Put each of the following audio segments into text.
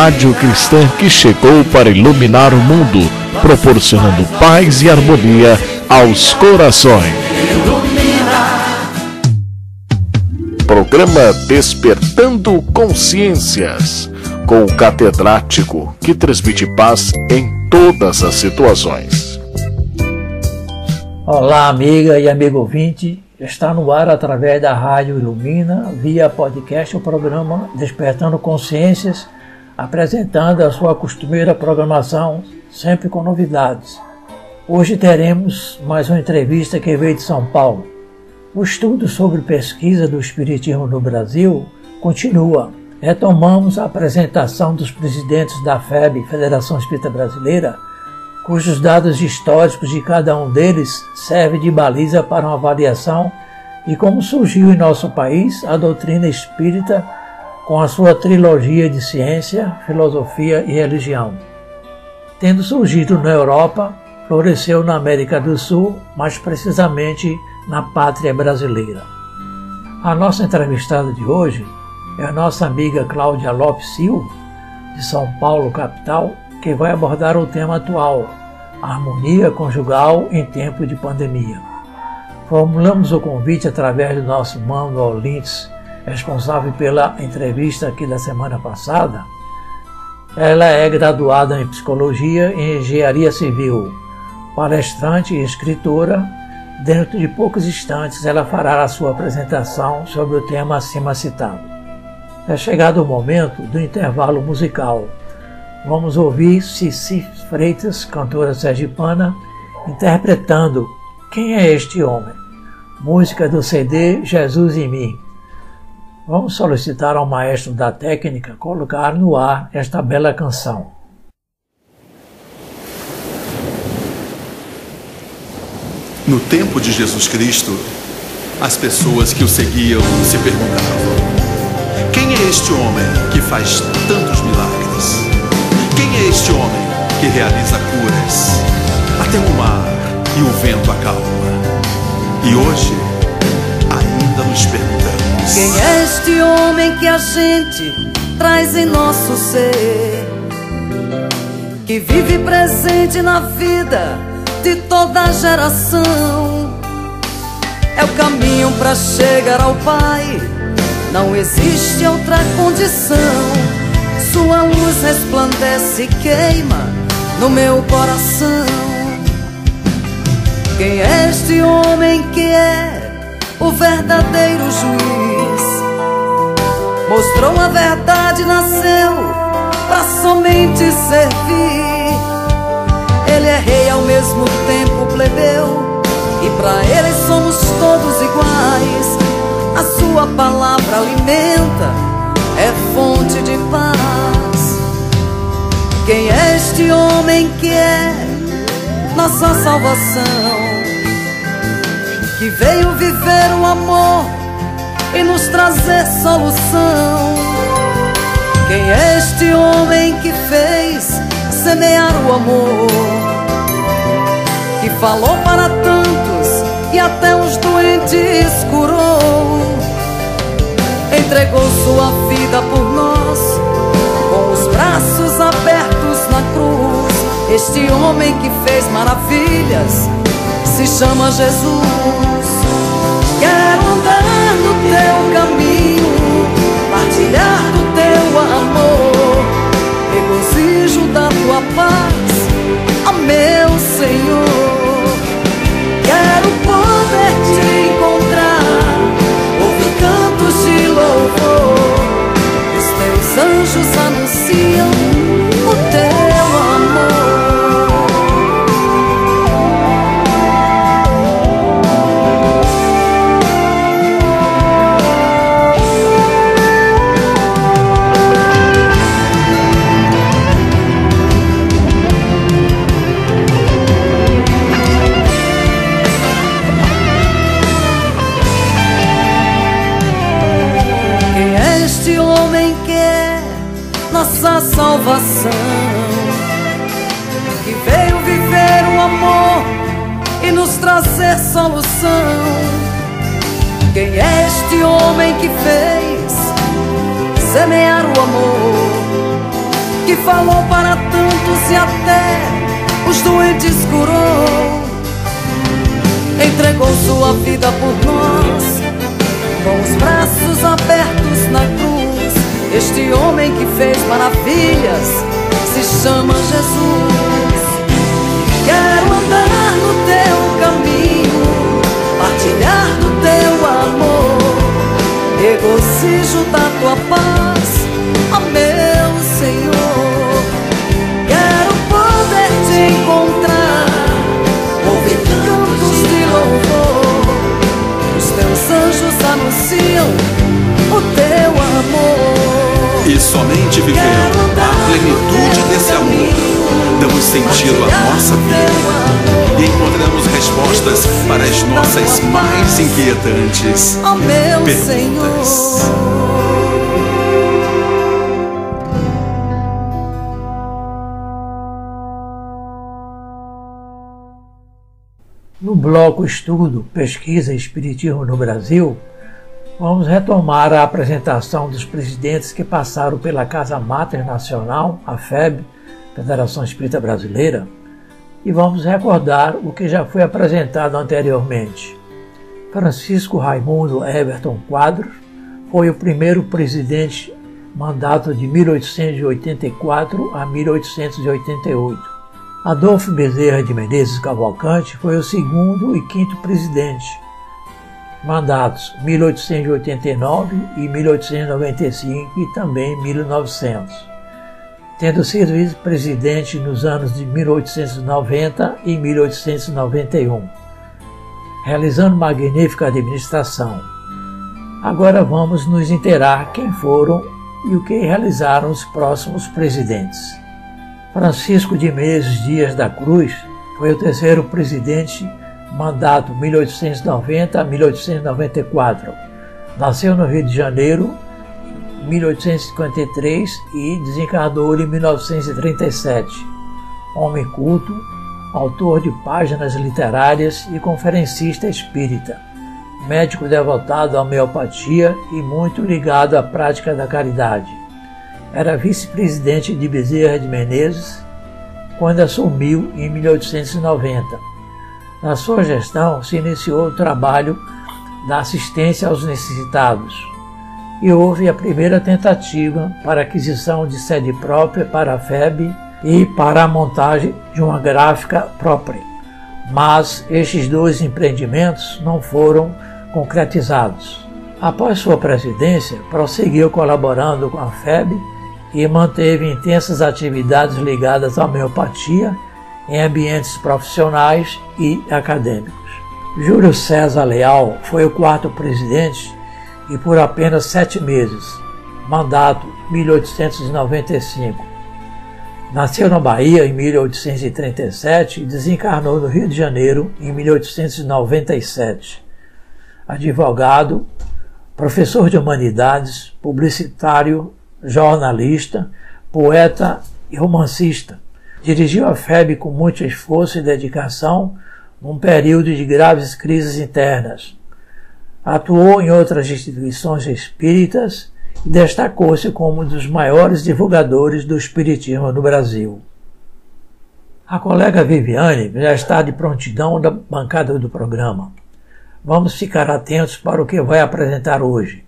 rádio cristã que chegou para iluminar o mundo, proporcionando paz e harmonia aos corações. Programa Despertando Consciências, com o catedrático que transmite paz em todas as situações. Olá, amiga e amigo ouvinte. Está no ar através da Rádio Ilumina, via podcast, o programa Despertando Consciências, apresentando a sua costumeira programação, sempre com novidades. Hoje teremos mais uma entrevista que veio de São Paulo. O estudo sobre pesquisa do Espiritismo no Brasil continua. Retomamos a apresentação dos presidentes da FEB, Federação Espírita Brasileira, cujos dados históricos de cada um deles servem de baliza para uma avaliação de como surgiu em nosso país a doutrina espírita com a sua trilogia de ciência, filosofia e religião. Tendo surgido na Europa, floresceu na América do Sul, mais precisamente na pátria brasileira. A nossa entrevistada de hoje é a nossa amiga Cláudia Lopes Silva, de São Paulo, capital, que vai abordar o tema atual, harmonia conjugal em tempo de pandemia. Formulamos o convite através do nosso Manuel Lintz, responsável pela entrevista aqui da semana passada. Ela é graduada em Psicologia e Engenharia Civil, palestrante e escritora. Dentro de poucos instantes, ela fará a sua apresentação sobre o tema acima citado. É chegado o momento do intervalo musical. Vamos ouvir Cici Freitas, cantora sergipana, interpretando Quem é este homem? Música do CD Jesus em mim. Vamos solicitar ao maestro da técnica colocar no ar esta bela canção. No tempo de Jesus Cristo, as pessoas que o seguiam se perguntavam: Quem é este homem que faz tantos milagres? Quem é este homem que realiza curas? Até o mar e o vento acalma. E hoje, ainda nos perguntamos: Quem é este homem que a gente traz em nosso ser? Que vive presente na vida de toda geração. É o caminho para chegar ao Pai. Não existe outra condição. Sua luz resplandece e queima no meu coração. Quem é este homem que é o verdadeiro juiz? Mostrou a verdade, nasceu para somente servir. Ele é rei ao mesmo tempo plebeu, e para ele somos todos iguais. A sua palavra alimenta, é fonte de paz. Quem é este homem que é nossa salvação? que veio viver o amor e nos trazer solução. Quem é este homem que fez semear o amor? Que falou para tantos e até os doentes curou. Entregou sua vida por nós, com os braços abertos na cruz. Este homem que fez maravilhas se chama Jesus. Quero andar teu caminho, partilhar do teu amor, regozijo da tua paz, ó meu Senhor. Sentido à nossa vida e encontramos respostas para as nossas mais inquietantes perguntas. Senhor. No bloco Estudo, Pesquisa e Espiritismo no Brasil, vamos retomar a apresentação dos presidentes que passaram pela Casa Mater Nacional, a FEB, Federação Espírita Brasileira, e vamos recordar o que já foi apresentado anteriormente. Francisco Raimundo Everton Quadros foi o primeiro presidente mandato de 1884 a 1888. Adolfo Bezerra de Menezes Cavalcante foi o segundo e quinto presidente, mandatos 1889 e 1895 e também 1900, tendo sido vice-presidente nos anos de 1890 e 1891, realizando magnífica administração. Agora vamos nos inteirar quem foram e o que realizaram os próximos presidentes. Francisco de Menezes Dias da Cruz foi o terceiro presidente, mandato 1890 a 1894. Nasceu no Rio de Janeiro 1853 e desencarnou em 1937. Homem culto, autor de páginas literárias e conferencista espírita. Médico devotado à homeopatia e muito ligado à prática da caridade era vice-presidente de Bezerra de Menezes quando assumiu em 1890. Na sua gestão se iniciou o trabalho da assistência aos necessitados e houve a primeira tentativa para aquisição de sede própria para a FEB e para a montagem de uma gráfica própria. Mas estes dois empreendimentos não foram concretizados. Após sua presidência, prosseguiu colaborando com a FEB e manteve intensas atividades ligadas à homeopatia em ambientes profissionais e acadêmicos. Júlio César Leal foi o quarto presidente e por apenas sete meses, mandato 1895. Nasceu na Bahia em 1837 e desencarnou no Rio de Janeiro em 1897. Advogado, professor de humanidades, publicitário jornalista, poeta e romancista. Dirigiu a FEB com muito esforço e dedicação num período de graves crises internas. Atuou em outras instituições espíritas e destacou-se como um dos maiores divulgadores do espiritismo no Brasil. A colega Viviane já está de prontidão da bancada do programa. Vamos ficar atentos para o que vai apresentar hoje.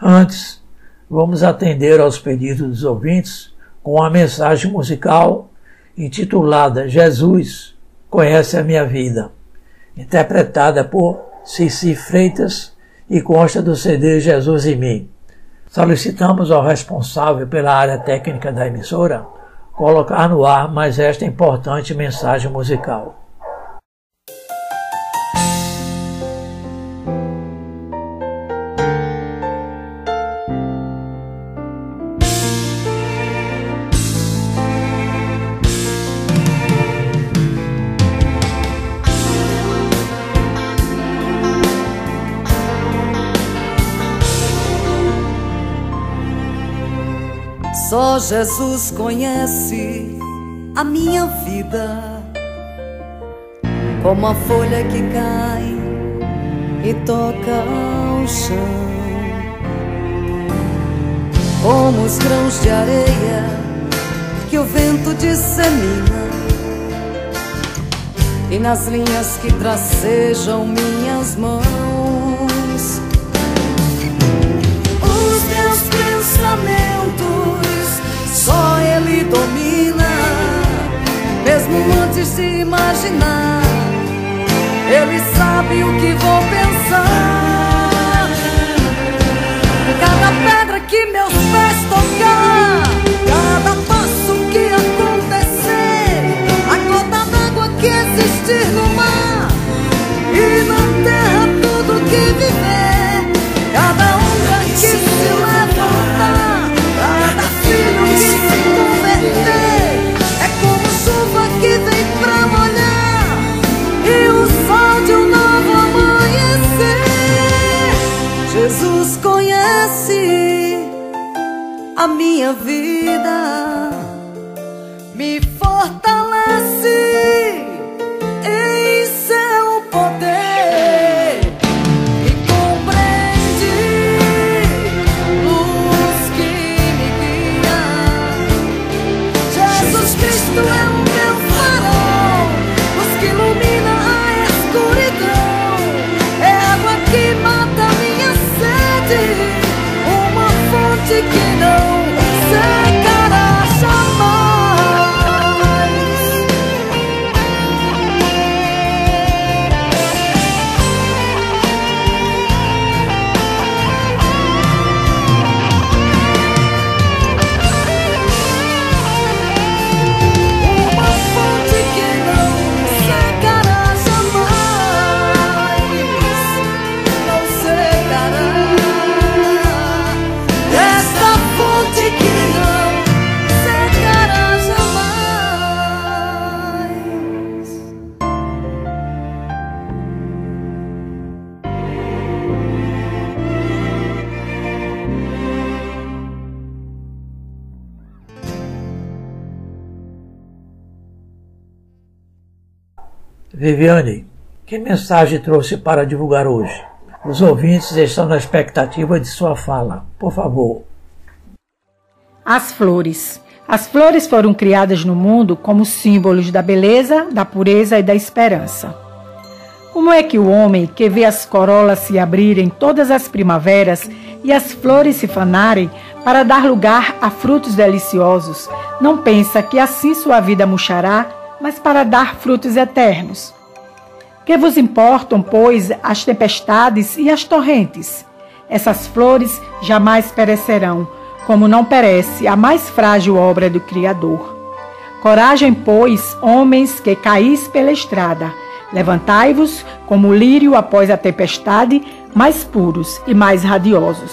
Antes, vamos atender aos pedidos dos ouvintes com a mensagem musical intitulada Jesus Conhece a Minha Vida, interpretada por Cici Freitas e consta do CD Jesus em Mim. Solicitamos ao responsável pela área técnica da emissora colocar no ar mais esta importante mensagem musical. Só Jesus conhece a minha vida, como a folha que cai e toca ao chão, como os grãos de areia que o vento dissemina e nas linhas que tracejam minhas mãos. Os meus pensamentos só Ele domina, mesmo antes de imaginar. Ele sabe o que vou pensar. Cada pedra que meus pés tocar, cada Viviane, que mensagem trouxe para divulgar hoje? Os ouvintes estão na expectativa de sua fala. Por favor. As flores. As flores foram criadas no mundo como símbolos da beleza, da pureza e da esperança. Como é que o homem que vê as corolas se abrirem todas as primaveras e as flores se fanarem para dar lugar a frutos deliciosos, não pensa que assim sua vida murchará, mas para dar frutos eternos? Que vos importam, pois, as tempestades e as torrentes? Essas flores jamais perecerão, como não perece a mais frágil obra do Criador. Coragem, pois, homens que caís pela estrada, levantai-vos como o lírio após a tempestade, mais puros e mais radiosos.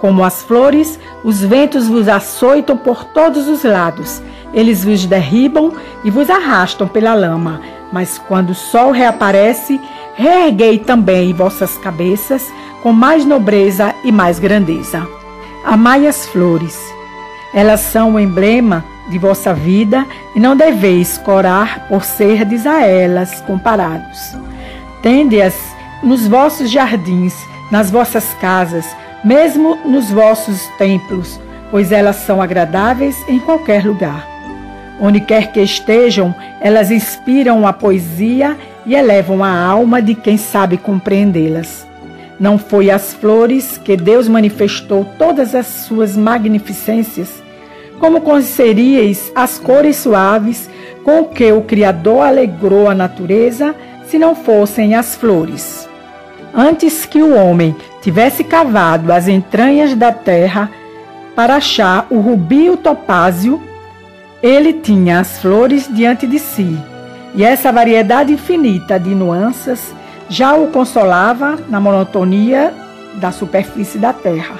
Como as flores, os ventos vos açoitam por todos os lados, eles vos derribam e vos arrastam pela lama, mas quando o sol reaparece, reerguei também vossas cabeças com mais nobreza e mais grandeza. Amai as flores. Elas são o emblema de vossa vida e não deveis corar por serdes a elas comparados. Tende-as nos vossos jardins, nas vossas casas, mesmo nos vossos templos, pois elas são agradáveis em qualquer lugar. Onde quer que estejam, elas inspiram a poesia e elevam a alma de quem sabe compreendê-las. Não foi às flores que Deus manifestou todas as suas magnificências? Como conheceríeis as cores suaves com que o Criador alegrou a natureza, se não fossem as flores? Antes que o homem tivesse cavado as entranhas da terra para achar o rubi e o topázio, ele tinha as flores diante de si, e essa variedade infinita de nuances já o consolava na monotonia da superfície da terra.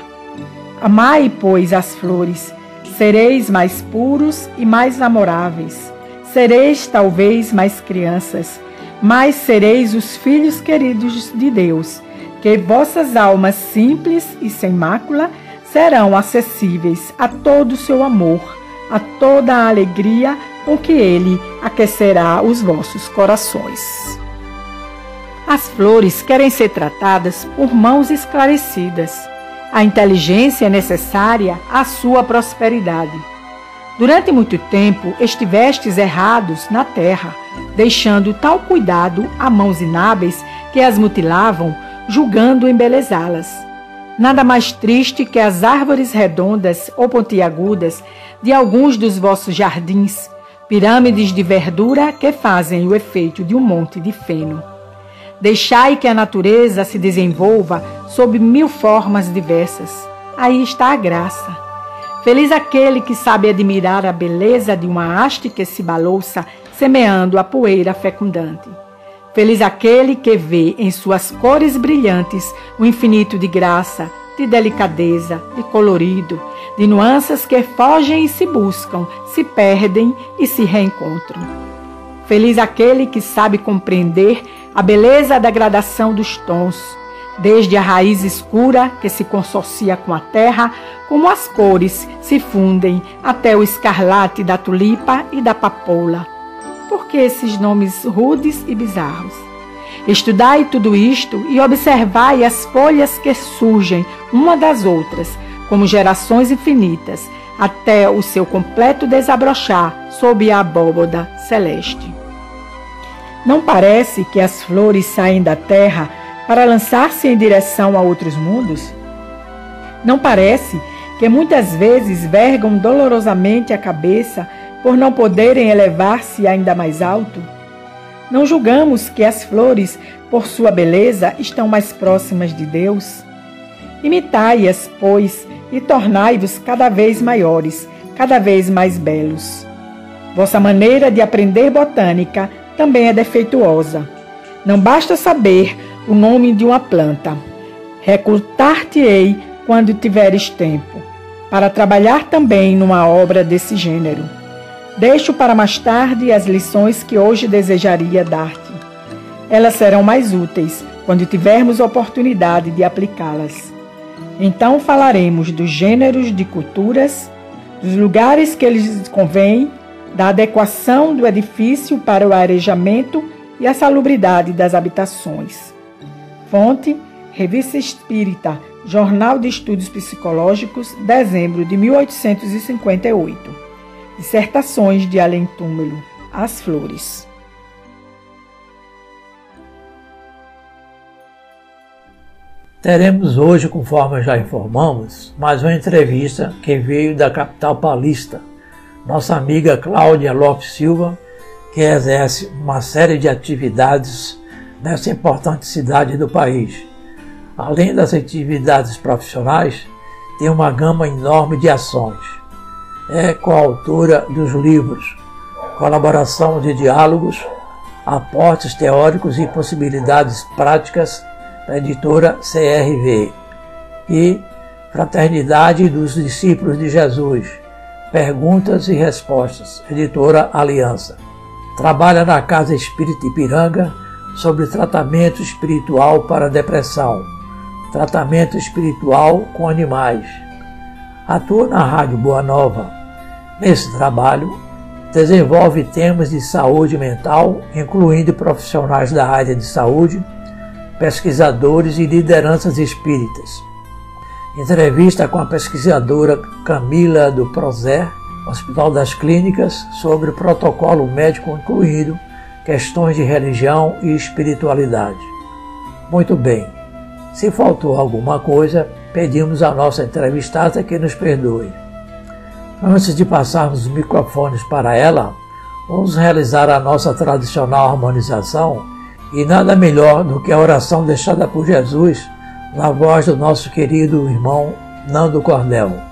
Amai, pois, as flores, sereis mais puros e mais namoráveis. Sereis talvez mais crianças, mas sereis os filhos queridos de Deus, que vossas almas simples e sem mácula serão acessíveis a todo o seu amor, a toda a alegria com que ele aquecerá os vossos corações. As flores querem ser tratadas por mãos esclarecidas. A inteligência é necessária à sua prosperidade. Durante muito tempo estivestes errados na terra, deixando tal cuidado a mãos inábeis que as mutilavam, julgando embelezá-las. Nada mais triste que as árvores redondas ou pontiagudas de alguns dos vossos jardins, pirâmides de verdura que fazem o efeito de um monte de feno. Deixai que a natureza se desenvolva sob mil formas diversas. Aí está a graça. Feliz aquele que sabe admirar a beleza de uma haste que se balouça, semeando a poeira fecundante. Feliz aquele que vê em suas cores brilhantes o infinito de graça, de delicadeza, de colorido, de nuances que fogem e se buscam, se perdem e se reencontram. Feliz aquele que sabe compreender a beleza da gradação dos tons, desde a raiz escura que se consorcia com a terra, como as cores se fundem até o escarlate da tulipa e da papoula, por que esses nomes rudes e bizarros? Estudai tudo isto e observai as folhas que surgem uma das outras, como gerações infinitas, até o seu completo desabrochar sob a abóboda celeste. Não parece que as flores saem da terra para lançar-se em direção a outros mundos? Não parece que muitas vezes vergam dolorosamente a cabeça por não poderem elevar-se ainda mais alto? Não julgamos que as flores, por sua beleza, estão mais próximas de Deus? Imitai-as, pois, e tornai-vos cada vez maiores, cada vez mais belos. Vossa maneira de aprender botânica também é defeituosa. Não basta saber o nome de uma planta. Recrutar-te-ei quando tiveres tempo, para trabalhar também numa obra desse gênero. Deixo para mais tarde as lições que hoje desejaria dar-te. Elas serão mais úteis quando tivermos oportunidade de aplicá-las. Então falaremos dos gêneros de culturas, dos lugares que lhes convém, da adequação do edifício para o arejamento e a salubridade das habitações. Fonte: Revista Espírita, Jornal de Estudos Psicológicos, dezembro de 1858. Dissertações de Além Túmulo, As Flores. Teremos hoje, conforme já informamos, mais uma entrevista que veio da capital paulista. Nossa amiga Cláudia Lopes Silva, que exerce uma série de atividades nessa importante cidade do país. Além das atividades profissionais, tem uma gama enorme de ações é coautora dos livros Colaboração de Diálogos, Aportes Teóricos e Possibilidades Práticas da editora CRV e Fraternidade dos Discípulos de Jesus, Perguntas e Respostas, editora Aliança. Trabalha na Casa Espírita Ipiranga sobre tratamento espiritual para depressão, tratamento espiritual com animais. Atua na Rádio Boa Nova Nesse trabalho, desenvolve temas de saúde mental, incluindo profissionais da área de saúde, pesquisadores e lideranças espíritas. Entrevista com a pesquisadora Camila do Prozer, Hospital das Clínicas, sobre protocolo médico incluído questões de religião e espiritualidade. Muito bem, se faltou alguma coisa, pedimos à nossa entrevistada que nos perdoe. Antes de passarmos os microfones para ela, vamos realizar a nossa tradicional harmonização e nada melhor do que a oração deixada por Jesus na voz do nosso querido irmão Nando Cordel.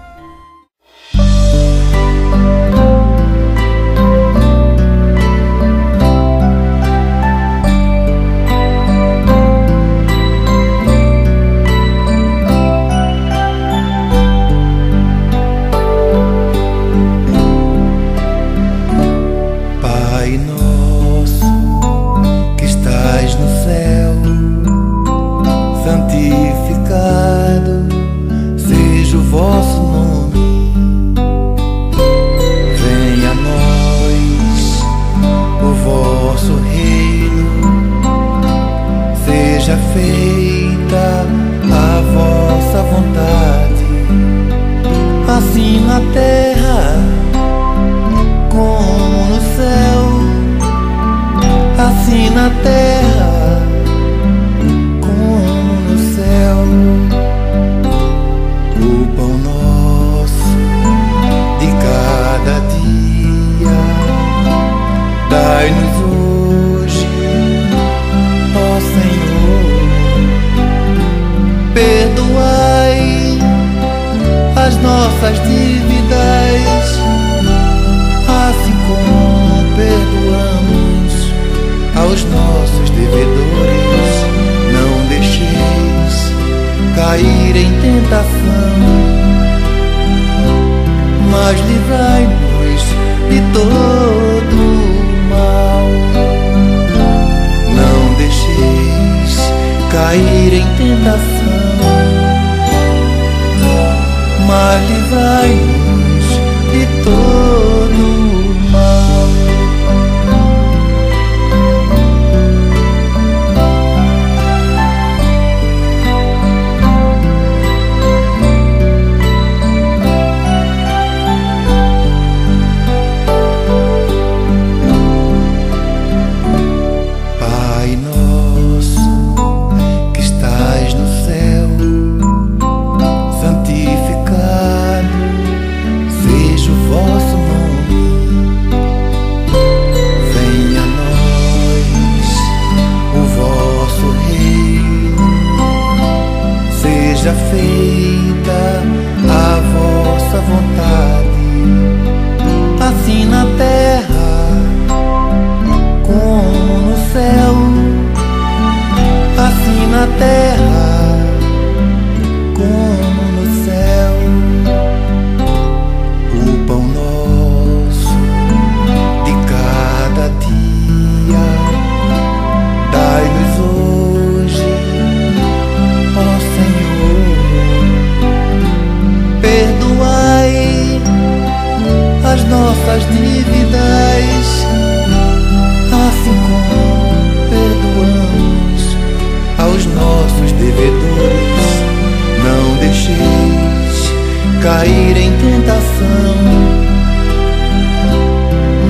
Cair em tentação,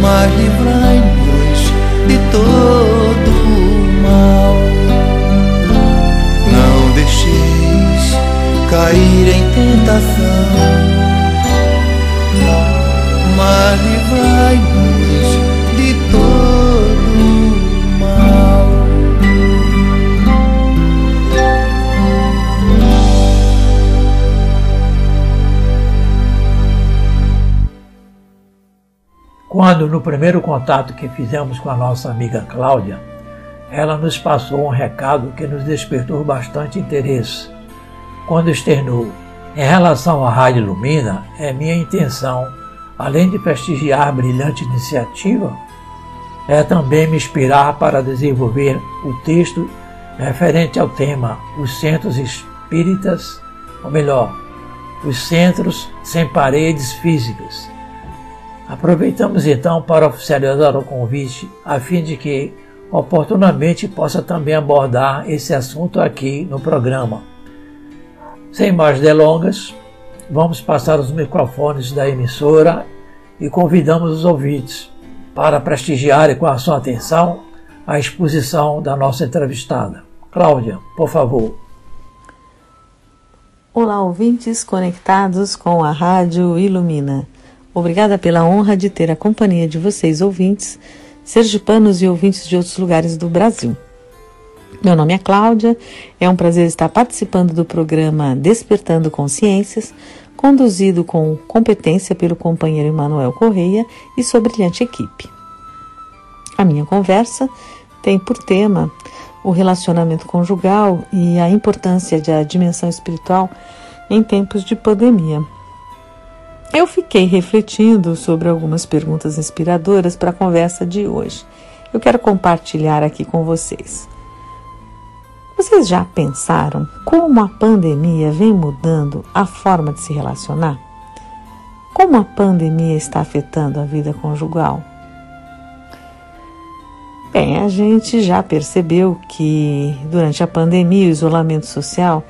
mas livrai-nos de todo mal. Não deixeis cair em tentação, mas livrai-nos Quando, no primeiro contato que fizemos com a nossa amiga Cláudia, ela nos passou um recado que nos despertou bastante interesse. Quando externou, em relação à Rádio Lumina, é minha intenção, além de prestigiar a brilhante iniciativa, é também me inspirar para desenvolver o texto referente ao tema Os Centros Espíritas, ou melhor, os Centros Sem Paredes Físicas. Aproveitamos então para oficializar o convite, a fim de que oportunamente possa também abordar esse assunto aqui no programa. Sem mais delongas, vamos passar os microfones da emissora e convidamos os ouvintes para prestigiarem com a sua atenção a exposição da nossa entrevistada. Cláudia, por favor. Olá, ouvintes conectados com a Rádio Ilumina. Obrigada pela honra de ter a companhia de vocês, ouvintes, sergipanos e ouvintes de outros lugares do Brasil. Meu nome é Cláudia, é um prazer estar participando do programa Despertando Consciências, conduzido com competência pelo companheiro Emanuel Correia e sua brilhante equipe. A minha conversa tem por tema o relacionamento conjugal e a importância da dimensão espiritual em tempos de pandemia. Eu fiquei refletindo sobre algumas perguntas inspiradoras para a conversa de hoje. Eu quero compartilhar aqui com vocês. Vocês já pensaram como a pandemia vem mudando a forma de se relacionar? Como a pandemia está afetando a vida conjugal? Bem, a gente já percebeu que durante a pandemia o isolamento social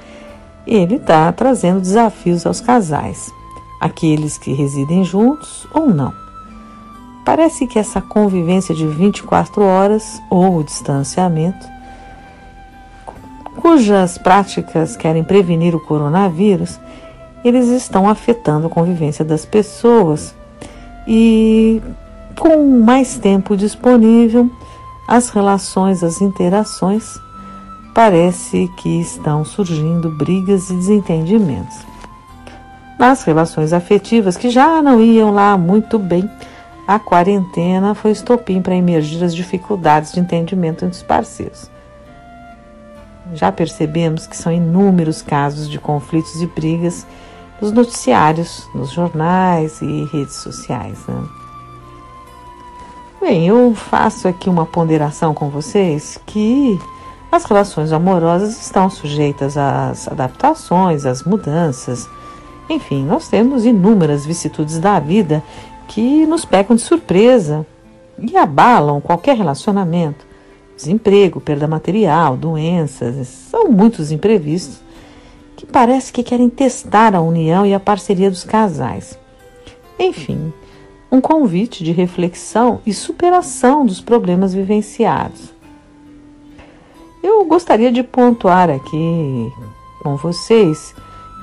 ele está trazendo desafios aos casais, aqueles que residem juntos ou não. Parece que essa convivência de 24 horas ou o distanciamento, cujas práticas querem prevenir o coronavírus, eles estão afetando a convivência das pessoas e com mais tempo disponível, as relações, as interações, parece que estão surgindo brigas e desentendimentos. Nas relações afetivas que já não iam lá muito bem, a quarentena foi estopim para emergir as dificuldades de entendimento entre os parceiros. Já percebemos que são inúmeros casos de conflitos e brigas nos noticiários, nos jornais e redes sociais. Né? Bem, eu faço aqui uma ponderação com vocês que as relações amorosas estão sujeitas às adaptações, às mudanças. Enfim, nós temos inúmeras vicissitudes da vida que nos pegam de surpresa e abalam qualquer relacionamento. Desemprego, perda material, doenças, são muitos imprevistos que parece que querem testar a união e a parceria dos casais. Enfim, um convite de reflexão e superação dos problemas vivenciados. Eu gostaria de pontuar aqui com vocês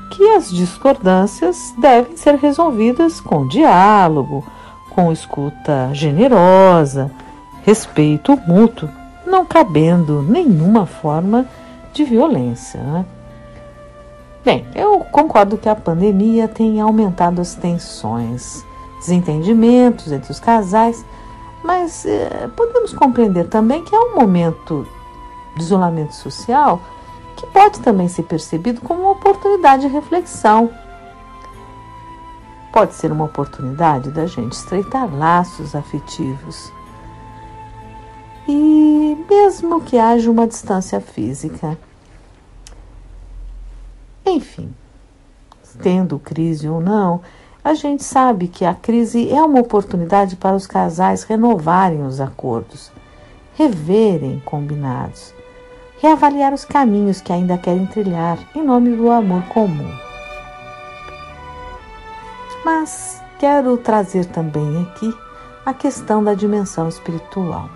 que as discordâncias devem ser resolvidas com diálogo, com escuta generosa, respeito mútuo, não cabendo nenhuma forma de violência. Né? Bem, eu concordo que a pandemia tem aumentado as tensões, desentendimentos entre os casais, mas eh, podemos compreender também que é um momento de isolamento social que pode também ser percebido como uma oportunidade de reflexão. Pode ser uma oportunidade da gente estreitar laços afetivos. E mesmo que haja uma distância física. Enfim, tendo crise ou não, a gente sabe que a crise é uma oportunidade para os casais renovarem os acordos, reverem combinados reavaliar os caminhos que ainda querem trilhar em nome do amor comum. Mas quero trazer também aqui a questão da dimensão espiritual.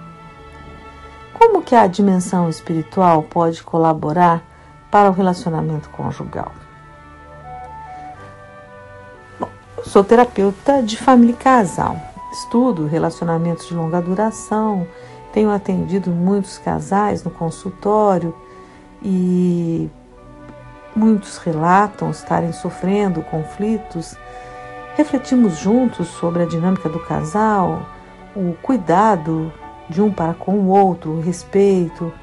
Como que a dimensão espiritual pode colaborar para o relacionamento conjugal? Bom, sou terapeuta de família e casal. Estudo relacionamentos de longa duração, tenho atendido muitos casais no consultório e muitos relatam estarem sofrendo conflitos. Refletimos juntos sobre a dinâmica do casal, o cuidado de um para com o outro, o respeito,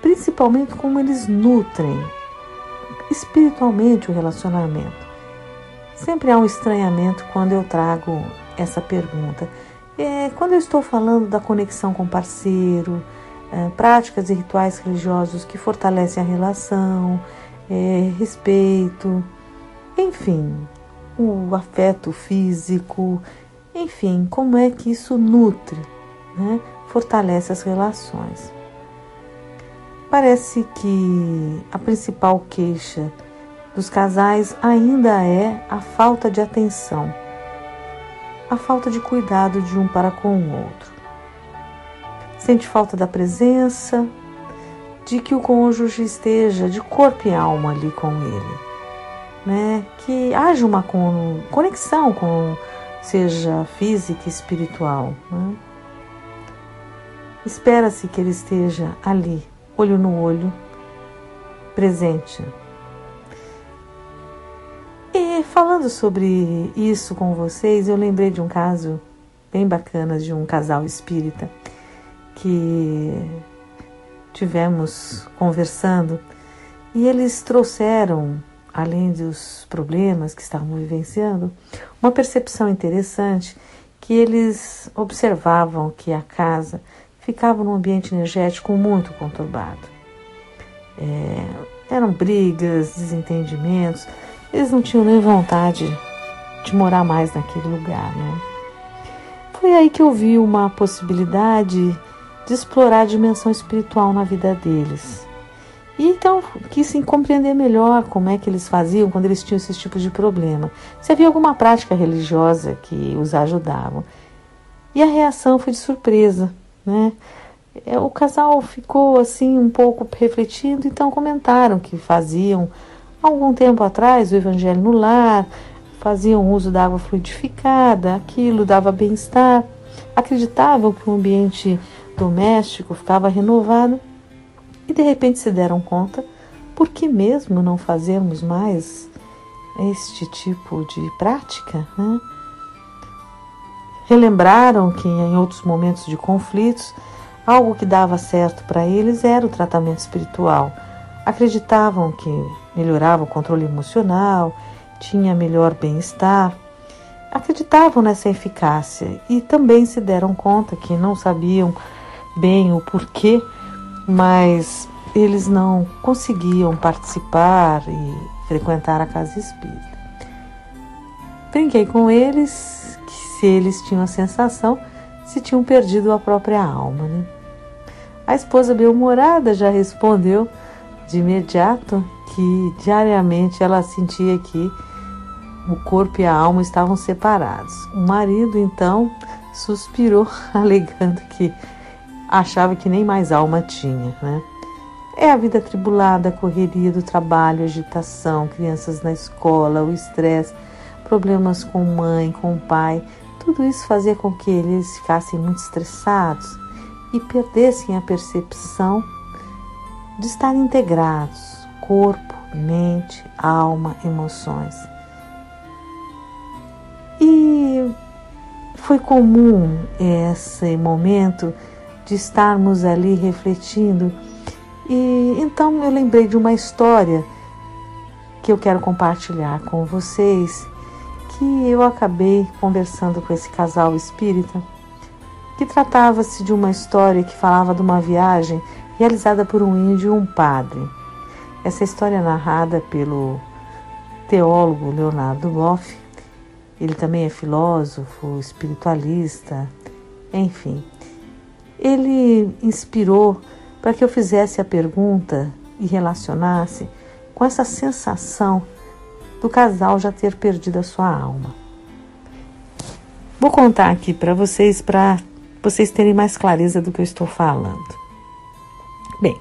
principalmente como eles nutrem espiritualmente o relacionamento. Sempre há um estranhamento quando eu trago essa pergunta. É, quando eu estou falando da conexão com o parceiro, é, práticas e rituais religiosos que fortalecem a relação, é, respeito, enfim, o afeto físico, enfim, como é que isso nutre, né, fortalece as relações. Parece que a principal queixa dos casais ainda é a falta de atenção a falta de cuidado de um para com o outro. Sente falta da presença, de que o cônjuge esteja de corpo e alma ali com ele, né? Que haja uma conexão com seja física espiritual. Né? Espera-se que ele esteja ali, olho no olho, presente, e falando sobre isso com vocês, eu lembrei de um caso bem bacana de um casal espírita que tivemos conversando e eles trouxeram, além dos problemas que estavam vivenciando, uma percepção interessante que eles observavam que a casa ficava num ambiente energético muito conturbado. É, eram brigas, desentendimentos, eles não tinham nem vontade de morar mais naquele lugar, né? Foi aí que eu vi uma possibilidade de explorar a dimensão espiritual na vida deles. E então quis compreender melhor como é que eles faziam quando eles tinham esses tipos de problema. Se havia alguma prática religiosa que os ajudavam. E a reação foi de surpresa, né? É, o casal ficou assim um pouco refletindo, então comentaram que faziam algum tempo atrás o evangelho no lar, faziam uso da água fluidificada, aquilo dava bem-estar, acreditavam que o ambiente doméstico ficava renovado e de repente se deram conta por que mesmo não fazermos mais este tipo de prática, né? Relembraram que em outros momentos de conflitos, algo que dava certo para eles era o tratamento espiritual. Acreditavam que melhorava o controle emocional, tinha melhor bem-estar. Acreditavam nessa eficácia e também se deram conta que não sabiam bem o porquê, mas eles não conseguiam participar e frequentar a casa espírita. Brinquei com eles se eles tinham a sensação se tinham perdido a própria alma. Né? A esposa bem-humorada já respondeu de imediato que diariamente ela sentia que o corpo e a alma estavam separados. O marido então suspirou, alegando que achava que nem mais alma tinha. Né? É a vida atribulada, a correria do trabalho, agitação, crianças na escola, o estresse, problemas com mãe, com pai, tudo isso fazia com que eles ficassem muito estressados e perdessem a percepção de estar integrados corpo, mente, alma, emoções. E foi comum esse momento de estarmos ali refletindo. E então eu lembrei de uma história que eu quero compartilhar com vocês que eu acabei conversando com esse casal espírita, que tratava-se de uma história que falava de uma viagem realizada por um índio e um padre. Essa história é narrada pelo teólogo Leonardo Boff. Ele também é filósofo, espiritualista, enfim. Ele inspirou para que eu fizesse a pergunta e relacionasse com essa sensação do casal já ter perdido a sua alma. Vou contar aqui para vocês, para vocês terem mais clareza do que eu estou falando. Bem,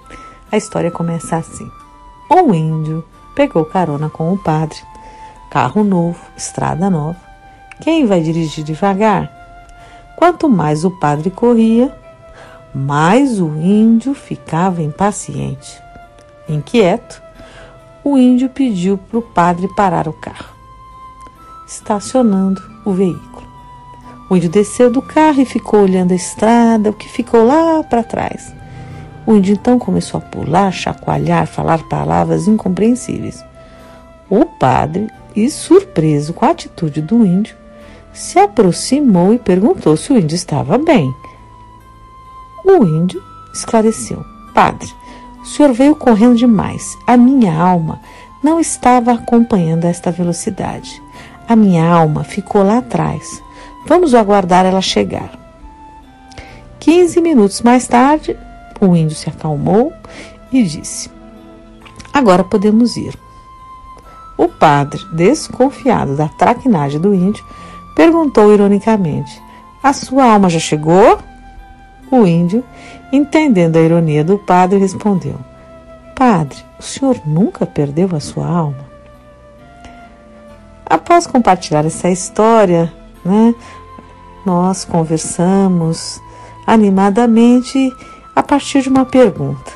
a história começa assim: um índio pegou carona com o padre, carro novo, estrada nova. Quem vai dirigir devagar? Quanto mais o padre corria, mais o índio ficava impaciente. Inquieto, o índio pediu para o padre parar o carro, estacionando o veículo. O índio desceu do carro e ficou olhando a estrada, o que ficou lá para trás. O índio então começou a pular, chacoalhar, falar palavras incompreensíveis. O padre, e surpreso com a atitude do índio, se aproximou e perguntou se o índio estava bem. O índio esclareceu: Padre, o senhor veio correndo demais. A minha alma não estava acompanhando esta velocidade. A minha alma ficou lá atrás. Vamos aguardar ela chegar. Quinze minutos mais tarde, o índio se acalmou e disse: Agora podemos ir. O padre, desconfiado da traquinagem do índio, perguntou ironicamente: A sua alma já chegou? O índio Entendendo a ironia do padre, respondeu: Padre, o senhor nunca perdeu a sua alma? Após compartilhar essa história, né, nós conversamos animadamente a partir de uma pergunta.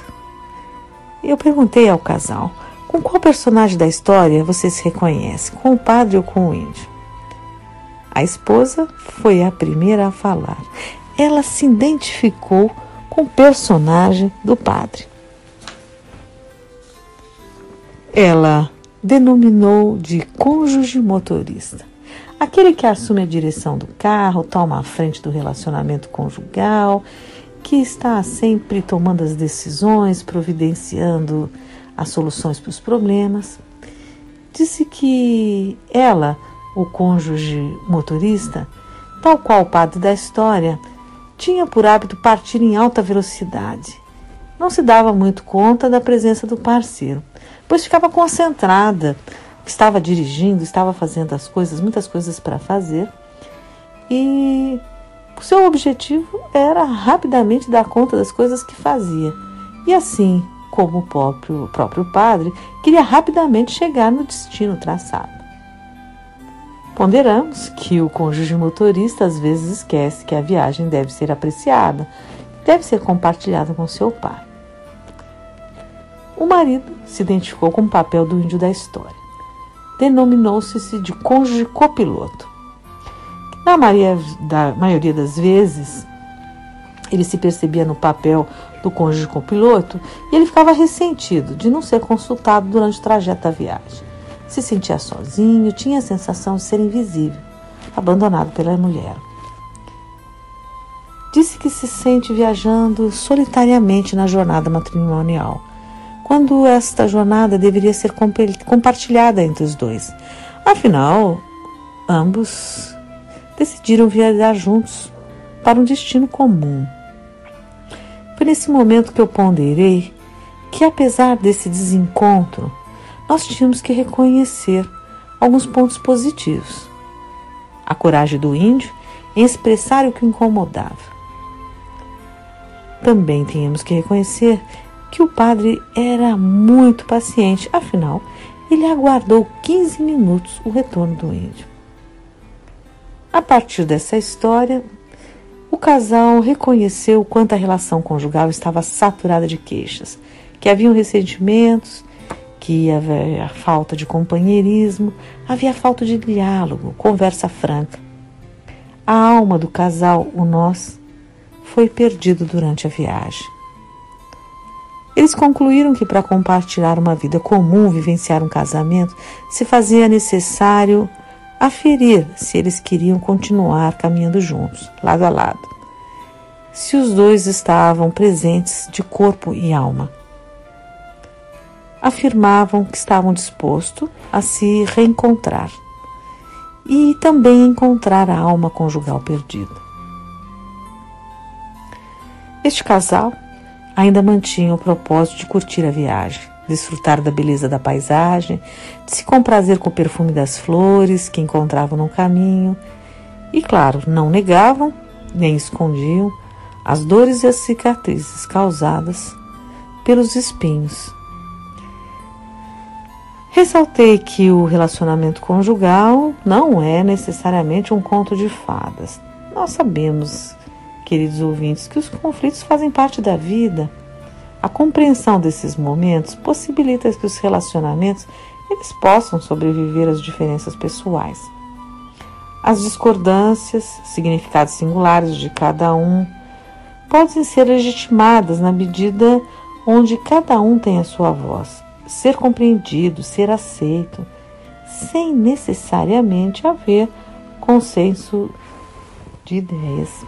Eu perguntei ao casal: com qual personagem da história você se reconhece, com o padre ou com o índio? A esposa foi a primeira a falar. Ela se identificou com o personagem do padre. Ela denominou de cônjuge motorista. Aquele que assume a direção do carro, toma a frente do relacionamento conjugal, que está sempre tomando as decisões, providenciando as soluções para os problemas. Disse que ela, o cônjuge motorista, tal qual o padre da história, tinha por hábito partir em alta velocidade. Não se dava muito conta da presença do parceiro, pois ficava concentrada, estava dirigindo, estava fazendo as coisas, muitas coisas para fazer, e seu objetivo era rapidamente dar conta das coisas que fazia. E assim, como o próprio, o próprio padre, queria rapidamente chegar no destino traçado. Ponderamos que o cônjuge motorista às vezes esquece que a viagem deve ser apreciada, deve ser compartilhada com seu pai. O marido se identificou com o papel do índio da história. Denominou-se de cônjuge copiloto. Na maioria, da, maioria das vezes, ele se percebia no papel do cônjuge copiloto e ele ficava ressentido de não ser consultado durante o trajeto da viagem. Se sentia sozinho, tinha a sensação de ser invisível, abandonado pela mulher. Disse que se sente viajando solitariamente na jornada matrimonial quando esta jornada deveria ser compartilhada entre os dois. Afinal, ambos decidiram viajar juntos para um destino comum. Foi nesse momento que eu ponderei que, apesar desse desencontro, nós tínhamos que reconhecer alguns pontos positivos. A coragem do índio em expressar o que o incomodava. Também tínhamos que reconhecer que o padre era muito paciente, afinal, ele aguardou 15 minutos o retorno do índio. A partir dessa história, o casal reconheceu quanto a relação conjugal estava saturada de queixas, que haviam ressentimentos, que havia falta de companheirismo, havia falta de diálogo, conversa franca. A alma do casal, o nós, foi perdido durante a viagem. Eles concluíram que para compartilhar uma vida comum, vivenciar um casamento, se fazia necessário aferir se eles queriam continuar caminhando juntos, lado a lado. Se os dois estavam presentes de corpo e alma. Afirmavam que estavam dispostos a se reencontrar e também encontrar a alma conjugal perdida. Este casal ainda mantinham o propósito de curtir a viagem, desfrutar da beleza da paisagem, de se comprazer com o perfume das flores que encontravam no caminho. E, claro, não negavam nem escondiam as dores e as cicatrizes causadas pelos espinhos. Ressaltei que o relacionamento conjugal não é necessariamente um conto de fadas. Nós sabemos queridos ouvintes, que os conflitos fazem parte da vida. A compreensão desses momentos possibilita que os relacionamentos eles possam sobreviver às diferenças pessoais. As discordâncias, significados singulares de cada um, podem ser legitimadas na medida onde cada um tem a sua voz, ser compreendido, ser aceito, sem necessariamente haver consenso de ideias.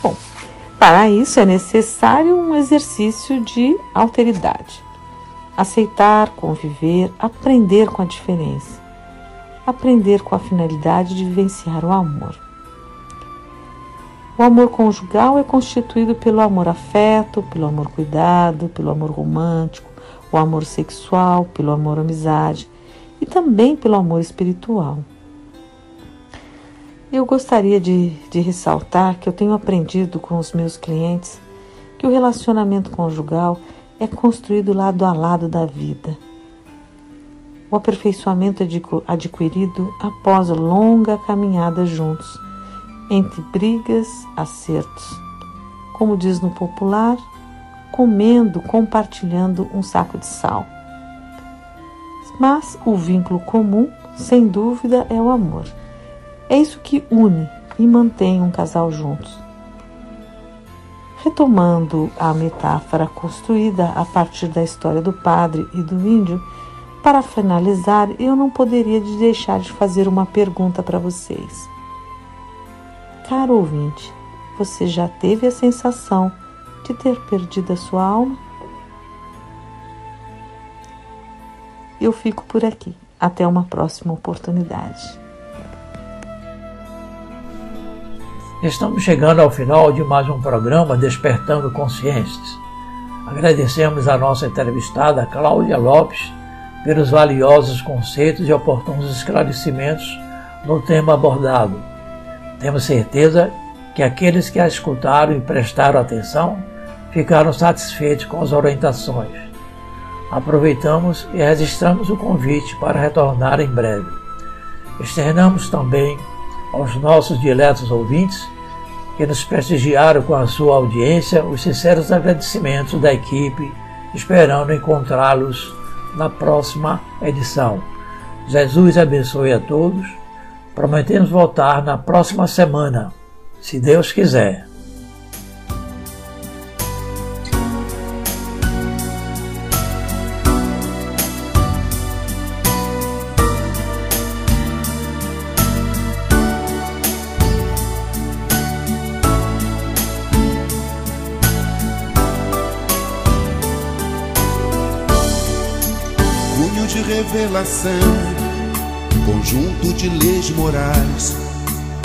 Bom, para isso é necessário um exercício de alteridade. Aceitar, conviver, aprender com a diferença. Aprender com a finalidade de vivenciar o amor. O amor conjugal é constituído pelo amor afeto, pelo amor cuidado, pelo amor romântico, o amor sexual, pelo amor amizade e também pelo amor espiritual. Eu gostaria de, de ressaltar que eu tenho aprendido com os meus clientes que o relacionamento conjugal é construído lado a lado da vida. O aperfeiçoamento adquirido após longa caminhada juntos, entre brigas, acertos. Como diz no popular, comendo, compartilhando um saco de sal. Mas o vínculo comum, sem dúvida, é o amor. É isso que une e mantém um casal juntos. Retomando a metáfora construída a partir da história do padre e do índio, para finalizar, eu não poderia deixar de fazer uma pergunta para vocês. Caro ouvinte, você já teve a sensação de ter perdido a sua alma? Eu fico por aqui. Até uma próxima oportunidade. Estamos chegando ao final de mais um programa Despertando Consciências. Agradecemos a nossa entrevistada Cláudia Lopes pelos valiosos conceitos e oportunos esclarecimentos no tema abordado. Temos certeza que aqueles que a escutaram e prestaram atenção ficaram satisfeitos com as orientações. Aproveitamos e registramos o convite para retornar em breve. Externamos também aos nossos diletos ouvintes que nos prestigiaram com a sua audiência os sinceros agradecimentos da equipe, esperando encontrá-los na próxima edição. Jesus abençoe a todos. Prometemos voltar na próxima semana, se Deus quiser. Revelação, conjunto de leis morais,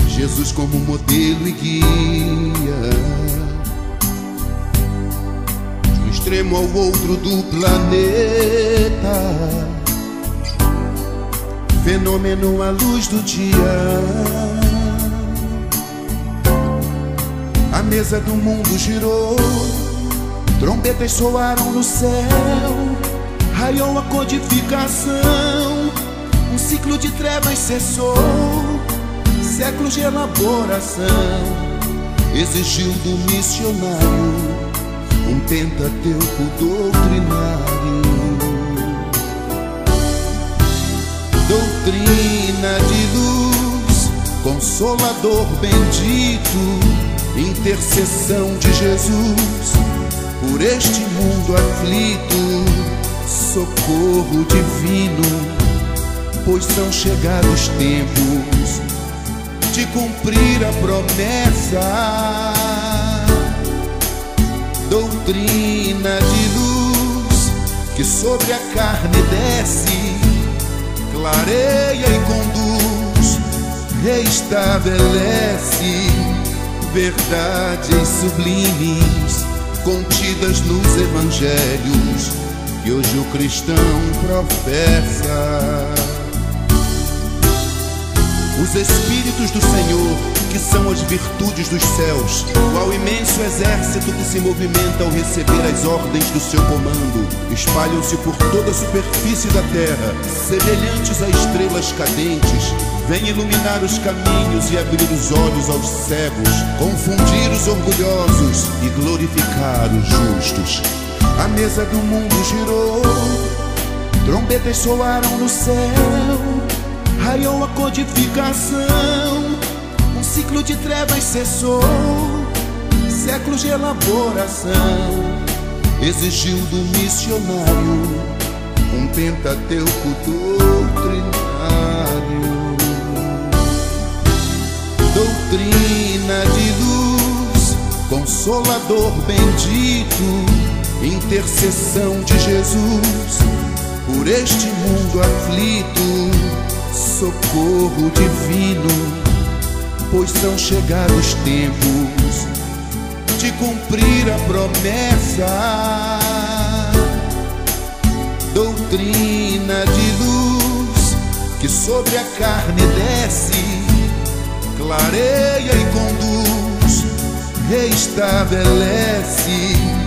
Jesus como modelo e guia. De um extremo ao outro do planeta, fenômeno à luz do dia. A mesa do mundo girou, trombetas soaram no céu raiou a codificação, um ciclo de trevas cessou, séculos de elaboração, exigiu do missionário um pentateuco doutrinário. Doutrina de luz, consolador bendito, intercessão de Jesus. Por este mundo aflito socorro divino, pois são chegados tempos de cumprir a promessa. Doutrina de luz que sobre a carne desce, clareia e conduz, reestabelece verdades sublimes contidas nos evangelhos que hoje o cristão professa. Os Espíritos do Senhor, que são as virtudes dos céus, qual imenso exército que se movimenta ao receber as ordens do seu comando, espalham-se por toda a superfície da terra, semelhantes a estrelas cadentes, vêm iluminar os caminhos e abrir os olhos aos cegos, confundir os orgulhosos e glorificar os justos. A mesa do mundo girou, trombetas soaram no céu, raiou a codificação, um ciclo de trevas cessou, séculos de elaboração, exigiu do missionário um pentateuco doutrinário. Doutrina de luz, consolador bendito intercessão de Jesus por este mundo aflito, socorro divino, pois são chegados tempos de cumprir a promessa. Doutrina de luz que sobre a carne desce, clareia e conduz, reestabelece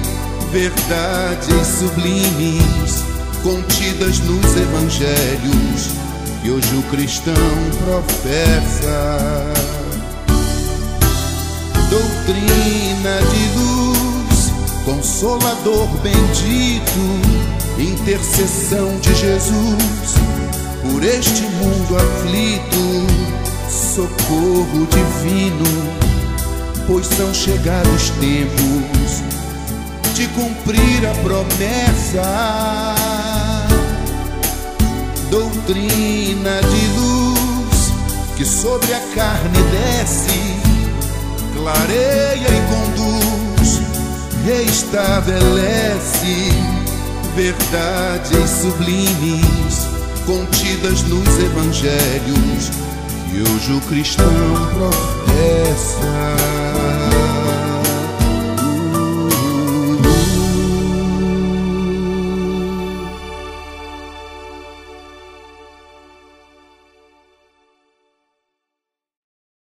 verdades sublimes contidas nos evangelhos que hoje o cristão professa. Doutrina de luz, consolador bendito, intercessão de Jesus por este mundo aflito, socorro divino, pois são chegados tempos de cumprir a promessa. Doutrina de luz que sobre a carne desce, clareia e conduz, reestabelece verdades sublimes contidas nos evangelhos que hoje o cristão professa.